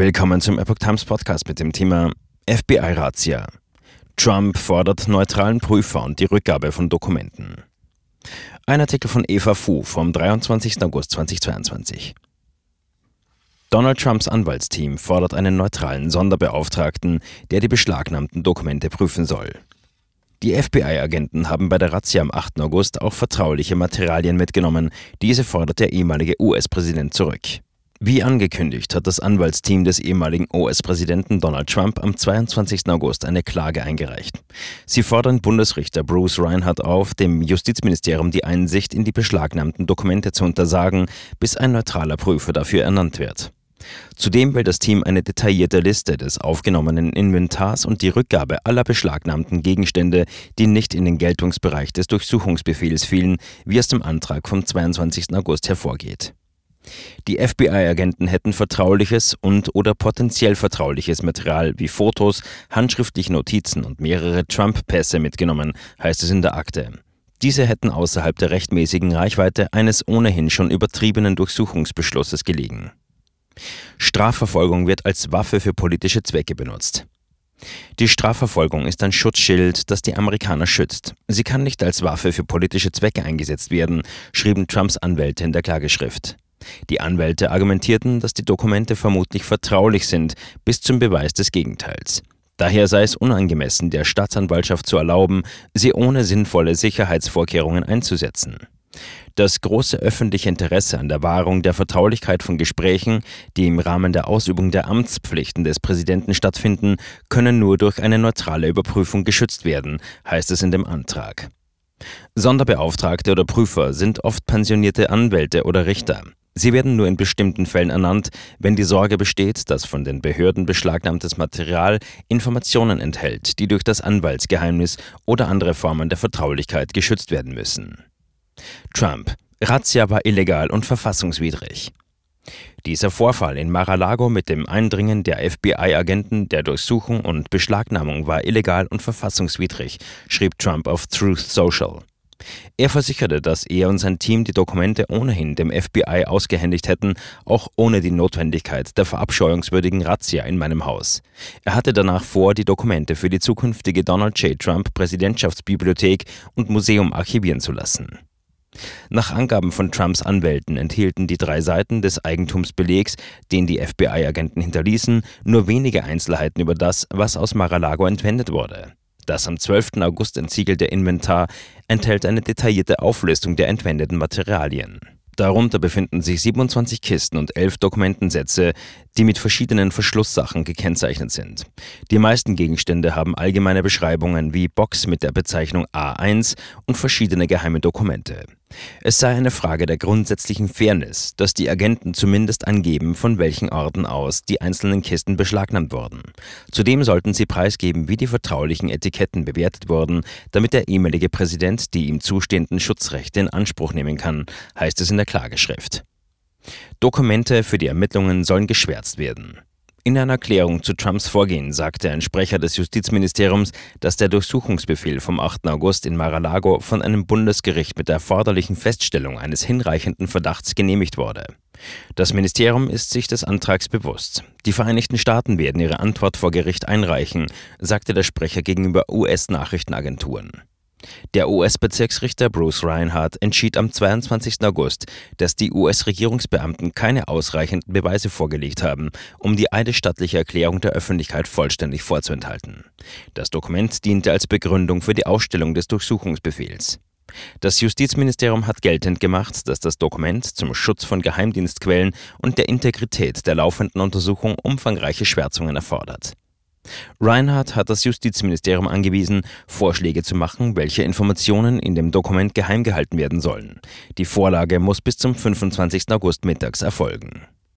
Willkommen zum Epoch Times Podcast mit dem Thema FBI-Razzia. Trump fordert neutralen Prüfer und die Rückgabe von Dokumenten. Ein Artikel von Eva Fu vom 23. August 2022. Donald Trumps Anwaltsteam fordert einen neutralen Sonderbeauftragten, der die beschlagnahmten Dokumente prüfen soll. Die FBI-Agenten haben bei der Razzia am 8. August auch vertrauliche Materialien mitgenommen. Diese fordert der ehemalige US-Präsident zurück. Wie angekündigt hat das Anwaltsteam des ehemaligen US-Präsidenten Donald Trump am 22. August eine Klage eingereicht. Sie fordern Bundesrichter Bruce Reinhardt auf, dem Justizministerium die Einsicht in die beschlagnahmten Dokumente zu untersagen, bis ein neutraler Prüfer dafür ernannt wird. Zudem will das Team eine detaillierte Liste des aufgenommenen Inventars und die Rückgabe aller beschlagnahmten Gegenstände, die nicht in den Geltungsbereich des Durchsuchungsbefehls fielen, wie aus dem Antrag vom 22. August hervorgeht. Die FBI-Agenten hätten vertrauliches und oder potenziell vertrauliches Material wie Fotos, handschriftliche Notizen und mehrere Trump-Pässe mitgenommen, heißt es in der Akte. Diese hätten außerhalb der rechtmäßigen Reichweite eines ohnehin schon übertriebenen Durchsuchungsbeschlusses gelegen. Strafverfolgung wird als Waffe für politische Zwecke benutzt. Die Strafverfolgung ist ein Schutzschild, das die Amerikaner schützt. Sie kann nicht als Waffe für politische Zwecke eingesetzt werden, schrieben Trumps Anwälte in der Klageschrift. Die Anwälte argumentierten, dass die Dokumente vermutlich vertraulich sind, bis zum Beweis des Gegenteils. Daher sei es unangemessen, der Staatsanwaltschaft zu erlauben, sie ohne sinnvolle Sicherheitsvorkehrungen einzusetzen. Das große öffentliche Interesse an der Wahrung der Vertraulichkeit von Gesprächen, die im Rahmen der Ausübung der Amtspflichten des Präsidenten stattfinden, können nur durch eine neutrale Überprüfung geschützt werden, heißt es in dem Antrag. Sonderbeauftragte oder Prüfer sind oft pensionierte Anwälte oder Richter. Sie werden nur in bestimmten Fällen ernannt, wenn die Sorge besteht, dass von den Behörden beschlagnahmtes Material Informationen enthält, die durch das Anwaltsgeheimnis oder andere Formen der Vertraulichkeit geschützt werden müssen. Trump. Razzia war illegal und verfassungswidrig. Dieser Vorfall in Mar-a-Lago mit dem Eindringen der FBI-Agenten, der Durchsuchung und Beschlagnahmung war illegal und verfassungswidrig, schrieb Trump auf Truth Social. Er versicherte, dass er und sein Team die Dokumente ohnehin dem FBI ausgehändigt hätten, auch ohne die Notwendigkeit der verabscheuungswürdigen Razzia in meinem Haus. Er hatte danach vor, die Dokumente für die zukünftige Donald J. Trump Präsidentschaftsbibliothek und Museum archivieren zu lassen. Nach Angaben von Trumps Anwälten enthielten die drei Seiten des Eigentumsbelegs, den die FBI-Agenten hinterließen, nur wenige Einzelheiten über das, was aus Mar-a-Lago entwendet wurde. Das am 12. August entsiegelte Inventar enthält eine detaillierte Auflistung der entwendeten Materialien. Darunter befinden sich 27 Kisten und 11 Dokumentensätze, die mit verschiedenen Verschlusssachen gekennzeichnet sind. Die meisten Gegenstände haben allgemeine Beschreibungen wie Box mit der Bezeichnung A1 und verschiedene geheime Dokumente. Es sei eine Frage der grundsätzlichen Fairness, dass die Agenten zumindest angeben, von welchen Orten aus die einzelnen Kisten beschlagnahmt wurden. Zudem sollten sie preisgeben, wie die vertraulichen Etiketten bewertet wurden, damit der ehemalige Präsident die ihm zustehenden Schutzrechte in Anspruch nehmen kann, heißt es in der Klageschrift. Dokumente für die Ermittlungen sollen geschwärzt werden. In einer Erklärung zu Trumps Vorgehen sagte ein Sprecher des Justizministeriums, dass der Durchsuchungsbefehl vom 8. August in Mar-a-Lago von einem Bundesgericht mit der erforderlichen Feststellung eines hinreichenden Verdachts genehmigt wurde. Das Ministerium ist sich des Antrags bewusst. Die Vereinigten Staaten werden ihre Antwort vor Gericht einreichen, sagte der Sprecher gegenüber US-Nachrichtenagenturen. Der US-Bezirksrichter Bruce Reinhardt entschied am 22. August, dass die US-Regierungsbeamten keine ausreichenden Beweise vorgelegt haben, um die eidesstattliche Erklärung der Öffentlichkeit vollständig vorzuenthalten. Das Dokument diente als Begründung für die Ausstellung des Durchsuchungsbefehls. Das Justizministerium hat geltend gemacht, dass das Dokument zum Schutz von Geheimdienstquellen und der Integrität der laufenden Untersuchung umfangreiche Schwärzungen erfordert. Reinhardt hat das Justizministerium angewiesen, Vorschläge zu machen, welche Informationen in dem Dokument geheim gehalten werden sollen. Die Vorlage muss bis zum 25. August mittags erfolgen.